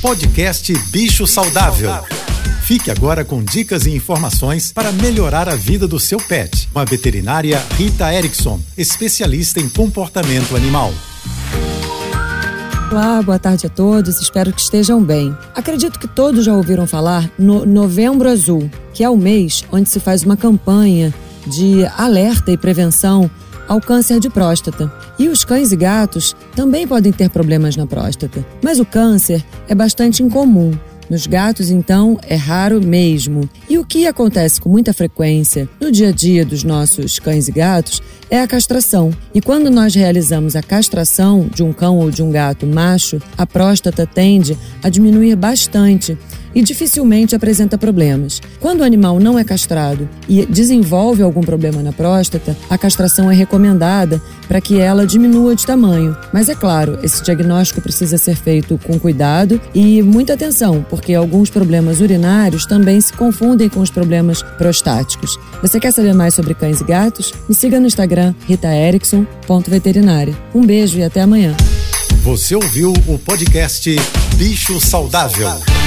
Podcast Bicho Saudável. Fique agora com dicas e informações para melhorar a vida do seu pet. Com a veterinária Rita Erickson, especialista em comportamento animal. Olá, boa tarde a todos, espero que estejam bem. Acredito que todos já ouviram falar no Novembro Azul, que é o mês onde se faz uma campanha de alerta e prevenção ao câncer de próstata. E os cães e gatos também podem ter problemas na próstata, mas o câncer é bastante incomum. Nos gatos, então, é raro mesmo. E o que acontece com muita frequência no dia a dia dos nossos cães e gatos é a castração. E quando nós realizamos a castração de um cão ou de um gato macho, a próstata tende a diminuir bastante e dificilmente apresenta problemas. Quando o animal não é castrado e desenvolve algum problema na próstata, a castração é recomendada para que ela diminua de tamanho. Mas é claro, esse diagnóstico precisa ser feito com cuidado e muita atenção, porque alguns problemas urinários também se confundem com os problemas prostáticos. Você quer saber mais sobre cães e gatos? Me siga no Instagram ritaerickson.veterinária. Um beijo e até amanhã. Você ouviu o podcast Bicho Saudável.